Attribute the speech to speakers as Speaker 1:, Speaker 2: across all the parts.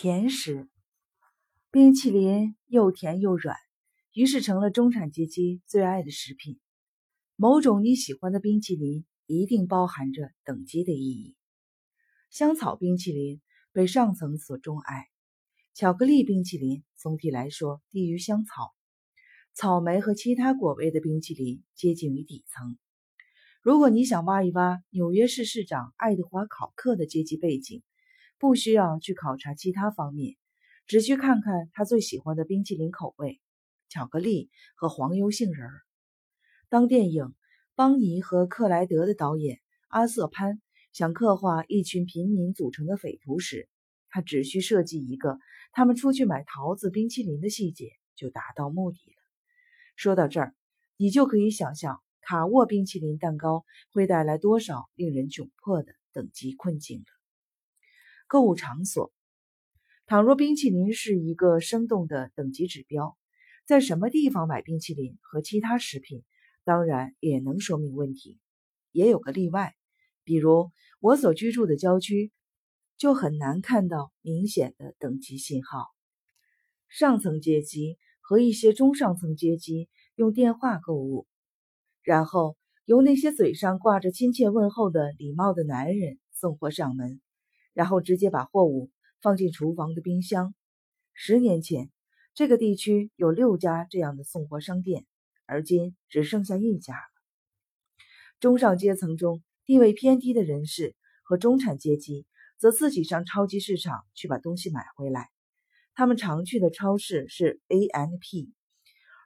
Speaker 1: 甜食，冰淇淋又甜又软，于是成了中产阶级最爱的食品。某种你喜欢的冰淇淋一定包含着等级的意义。香草冰淇淋被上层所钟爱，巧克力冰淇淋总体来说低于香草，草莓和其他果味的冰淇淋接近于底层。如果你想挖一挖纽约市市长爱德华考克的阶级背景，不需要去考察其他方面，只需看看他最喜欢的冰淇淋口味——巧克力和黄油杏仁儿。当电影《邦尼和克莱德》的导演阿瑟潘想刻画一群平民组成的匪徒时，他只需设计一个他们出去买桃子冰淇淋的细节，就达到目的了。说到这儿，你就可以想象卡沃冰淇淋蛋糕会带来多少令人窘迫的等级困境了。购物场所，倘若冰淇淋是一个生动的等级指标，在什么地方买冰淇淋和其他食品，当然也能说明问题。也有个例外，比如我所居住的郊区，就很难看到明显的等级信号。上层阶级和一些中上层阶级用电话购物，然后由那些嘴上挂着亲切问候的礼貌的男人送货上门。然后直接把货物放进厨房的冰箱。十年前，这个地区有六家这样的送货商店，而今只剩下一家了。中上阶层中地位偏低的人士和中产阶级则自己上超级市场去把东西买回来。他们常去的超市是 A N P，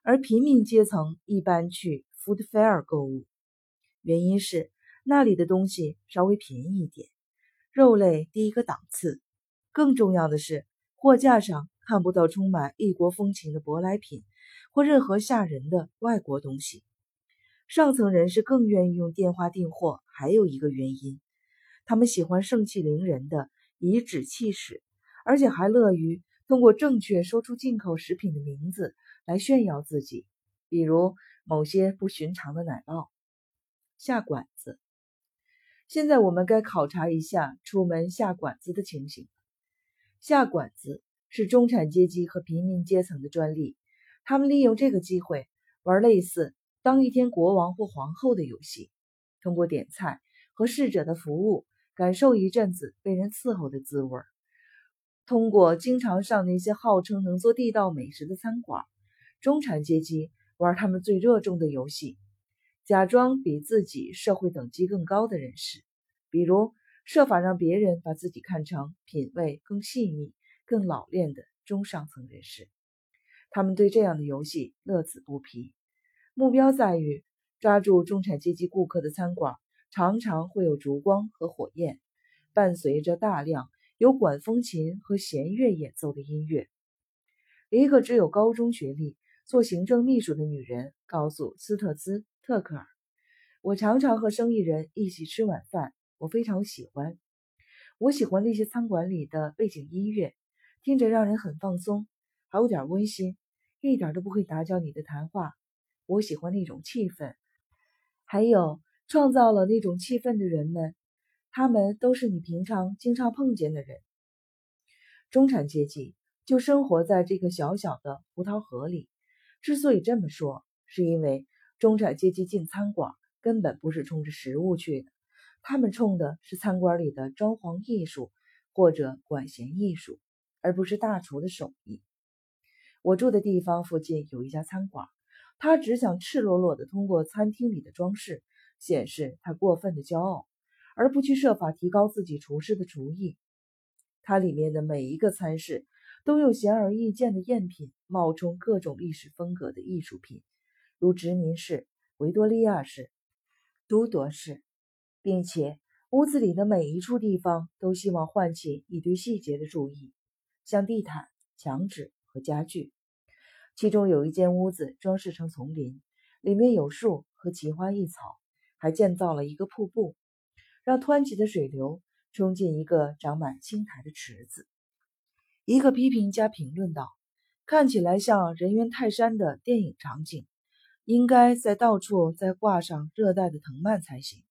Speaker 1: 而平民阶层一般去 Food Fair 购物，原因是那里的东西稍微便宜一点。肉类第一个档次，更重要的是，货架上看不到充满异国风情的舶来品或任何吓人的外国东西。上层人士更愿意用电话订货，还有一个原因，他们喜欢盛气凌人的颐指气使，而且还乐于通过正确说出进口食品的名字来炫耀自己，比如某些不寻常的奶酪。下馆子。现在我们该考察一下出门下馆子的情形。下馆子是中产阶级和平民阶层的专利，他们利用这个机会玩类似当一天国王或皇后的游戏，通过点菜和侍者的服务，感受一阵子被人伺候的滋味。通过经常上那些号称能做地道美食的餐馆，中产阶级玩他们最热衷的游戏。假装比自己社会等级更高的人士，比如设法让别人把自己看成品味更细腻、更老练的中上层人士。他们对这样的游戏乐此不疲。目标在于抓住中产阶级顾客的餐馆，常常会有烛光和火焰，伴随着大量由管风琴和弦乐演奏的音乐。一个只有高中学历、做行政秘书的女人告诉斯特兹。特克尔，我常常和生意人一起吃晚饭，我非常喜欢。我喜欢那些餐馆里的背景音乐，听着让人很放松，还有点温馨，一点都不会打搅你的谈话。我喜欢那种气氛，还有创造了那种气氛的人们，他们都是你平常经常碰见的人。中产阶级就生活在这个小小的胡桃河里。之所以这么说，是因为。中产阶级进餐馆根本不是冲着食物去的，他们冲的是餐馆里的装潢艺术或者管弦艺术，而不是大厨的手艺。我住的地方附近有一家餐馆，他只想赤裸裸地通过餐厅里的装饰显示他过分的骄傲，而不去设法提高自己厨师的厨艺。它里面的每一个餐室都有显而易见的赝品冒充各种历史风格的艺术品。如殖民式、维多利亚式、都铎式，并且屋子里的每一处地方都希望唤起一堆细节的注意，像地毯、墙纸和家具。其中有一间屋子装饰成丛林，里面有树和奇花异草，还建造了一个瀑布，让湍急的水流冲进一个长满青苔的池子。一个批评家评论道：“看起来像人猿泰山的电影场景。”应该在到处再挂上热带的藤蔓才行。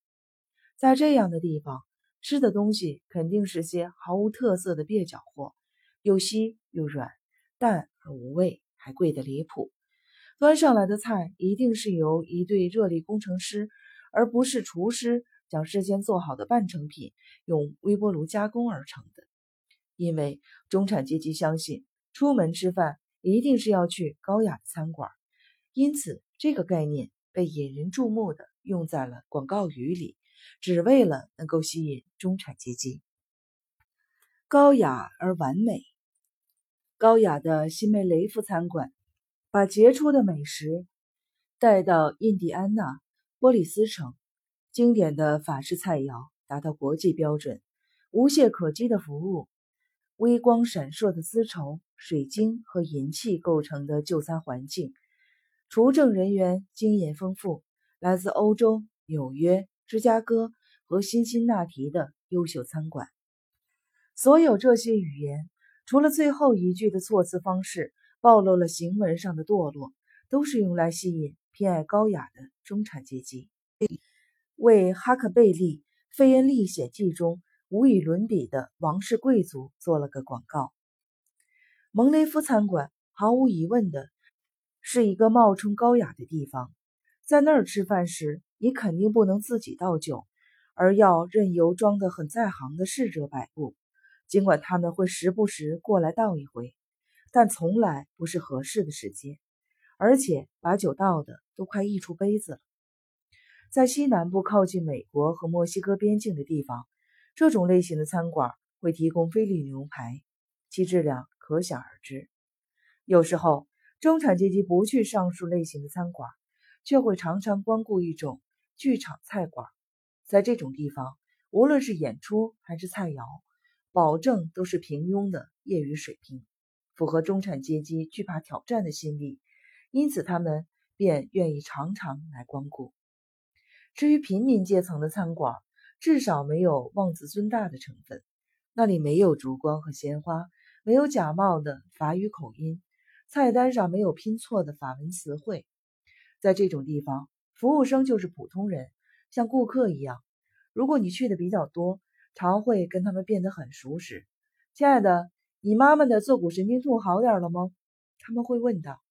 Speaker 1: 在这样的地方，吃的东西肯定是些毫无特色的蹩脚货，又稀又软，淡而无味，还贵得离谱。端上来的菜一定是由一对热力工程师，而不是厨师将事先做好的半成品用微波炉加工而成的。因为中产阶级相信，出门吃饭一定是要去高雅的餐馆，因此这个概念被引人注目的用在了广告语里，只为了能够吸引中产阶级。高雅而完美，高雅的西梅雷夫餐馆把杰出的美食带到印第安纳波利斯城，经典的法式菜肴达到国际标准，无懈可击的服务。微光闪烁的丝绸、水晶和银器构成的就餐环境，厨政人员经验丰富，来自欧洲、纽约、芝加哥和辛辛那提的优秀餐馆。所有这些语言，除了最后一句的措辞方式暴露了行文上的堕落，都是用来吸引偏爱高雅的中产阶级，为《哈克贝利·费恩历险记》中。无与伦比的王室贵族做了个广告。蒙雷夫餐馆毫无疑问的是一个冒充高雅的地方，在那儿吃饭时，你肯定不能自己倒酒，而要任由装得很在行的侍者摆布。尽管他们会时不时过来倒一回，但从来不是合适的时间，而且把酒倒的都快溢出杯子了。在西南部靠近美国和墨西哥边境的地方。这种类型的餐馆会提供菲力牛排，其质量可想而知。有时候，中产阶级不去上述类型的餐馆，却会常常光顾一种剧场菜馆。在这种地方，无论是演出还是菜肴，保证都是平庸的业余水平，符合中产阶级惧怕挑战的心理，因此他们便愿意常常来光顾。至于平民阶层的餐馆，至少没有妄自尊大的成分，那里没有烛光和鲜花，没有假冒的法语口音，菜单上没有拼错的法文词汇。在这种地方，服务生就是普通人，像顾客一样。如果你去的比较多，常会跟他们变得很熟识。亲爱的，你妈妈的坐骨神经痛好点了吗？他们会问道。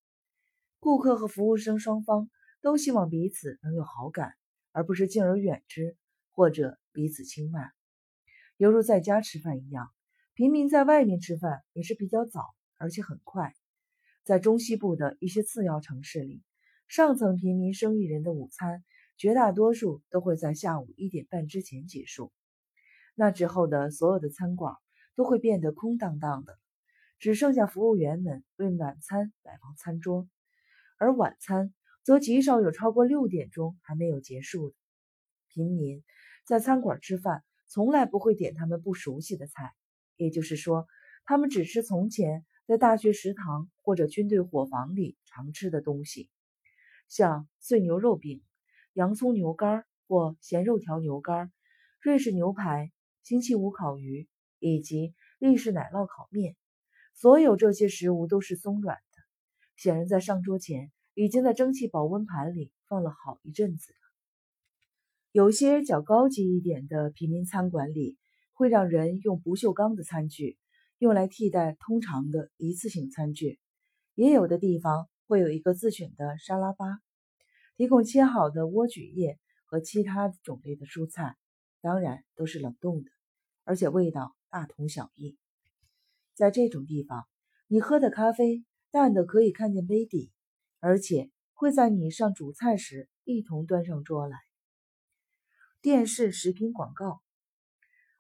Speaker 1: 顾客和服务生双方都希望彼此能有好感，而不是敬而远之。或者彼此轻慢，犹如在家吃饭一样。平民在外面吃饭也是比较早，而且很快。在中西部的一些次要城市里，上层平民生意人的午餐绝大多数都会在下午一点半之前结束。那之后的所有的餐馆都会变得空荡荡的，只剩下服务员们为晚餐摆放餐桌，而晚餐则极少有超过六点钟还没有结束的。平民。在餐馆吃饭，从来不会点他们不熟悉的菜，也就是说，他们只吃从前在大学食堂或者军队伙房里常吃的东西，像碎牛肉饼、洋葱牛肝或咸肉条牛肝、瑞士牛排、星期五烤鱼以及立式奶酪烤面。所有这些食物都是松软的，显然在上桌前已经在蒸汽保温盘里放了好一阵子。有些较高级一点的平民餐馆里，会让人用不锈钢的餐具，用来替代通常的一次性餐具。也有的地方会有一个自选的沙拉吧，提供切好的莴苣叶和其他种类的蔬菜，当然都是冷冻的，而且味道大同小异。在这种地方，你喝的咖啡淡的可以看见杯底，而且会在你上主菜时一同端上桌来。电视食品广告，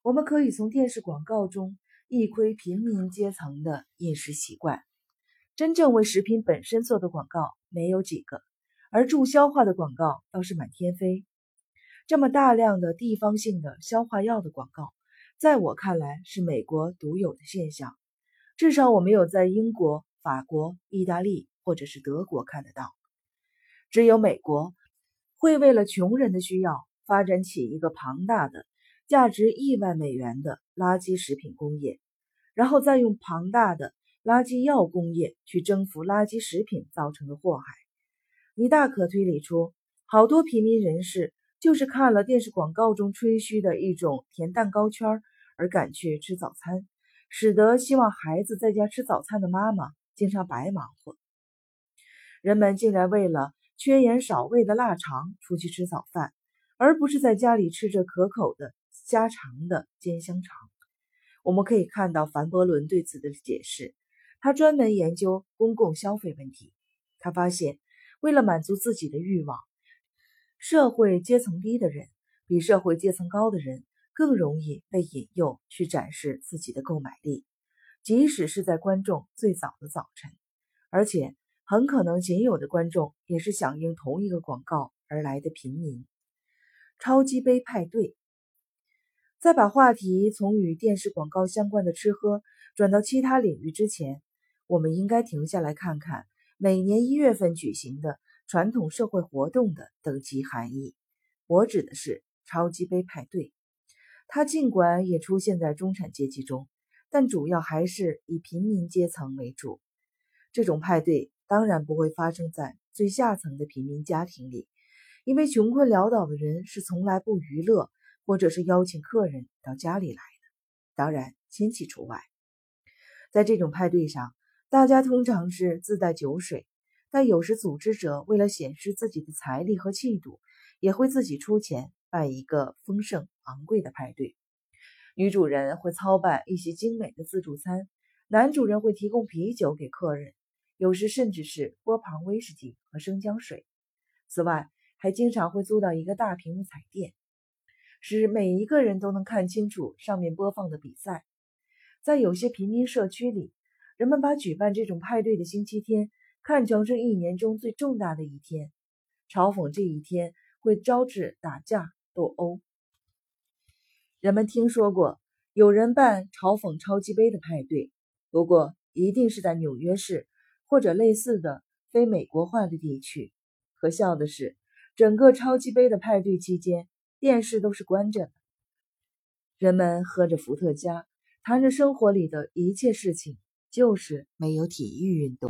Speaker 1: 我们可以从电视广告中一窥平民阶层的饮食习惯。真正为食品本身做的广告没有几个，而助消化的广告倒是满天飞。这么大量的地方性的消化药的广告，在我看来是美国独有的现象，至少我没有在英国、法国、意大利或者是德国看得到。只有美国会为了穷人的需要。发展起一个庞大的、价值亿万美元的垃圾食品工业，然后再用庞大的垃圾药工业去征服垃圾食品造成的祸害。你大可推理出，好多平民人士就是看了电视广告中吹嘘的一种甜蛋糕圈而赶去吃早餐，使得希望孩子在家吃早餐的妈妈经常白忙活。人们竟然为了缺盐少味的腊肠出去吃早饭，而不是在家里吃着可口的加长的煎香肠。我们可以看到凡伯伦对此的解释，他专门研究公共消费问题。他发现，为了满足自己的欲望，社会阶层低的人比社会阶层高的人更容易被引诱去展示自己的购买力，即使是在观众最早的早晨，而且很可能仅有的观众也是响应同一个广告而来的平民。超级杯派对。在把话题从与电视广告相关的吃喝转到其他领域之前，我们应该停下来看看每年一月份举行的传统社会活动的等级含义。我指的是超级杯派对。它尽管也出现在中产阶级中，但主要还是以平民阶层为主。这种派对当然不会发生在最下层的平民家庭里，因为穷困潦倒的人是从来不娱乐。或者是邀请客人到家里来的，当然亲戚除外。在这种派对上，大家通常是自带酒水，但有时组织者为了显示自己的财力和气度，也会自己出钱办一个丰盛昂贵的派对。女主人会操办一些精美的自助餐，男主人会提供啤酒给客人，有时甚至是波旁威士忌和生姜水。此外，还经常会租到一个大屏幕彩电。使每一个人都能看清楚上面播放的比赛。在有些平民社区里，人们把举办这种派对的星期天看成是一年中最重大的一天，嘲讽这一天会招致打架斗殴。人们听说过有人办嘲讽超级杯的派对，不过一定是在纽约市或者类似的非美国化的地区。可笑的是，整个超级杯的派对期间。电视都是关着的，人们喝着伏特加，谈着生活里的一切事情，就是没有体育运动。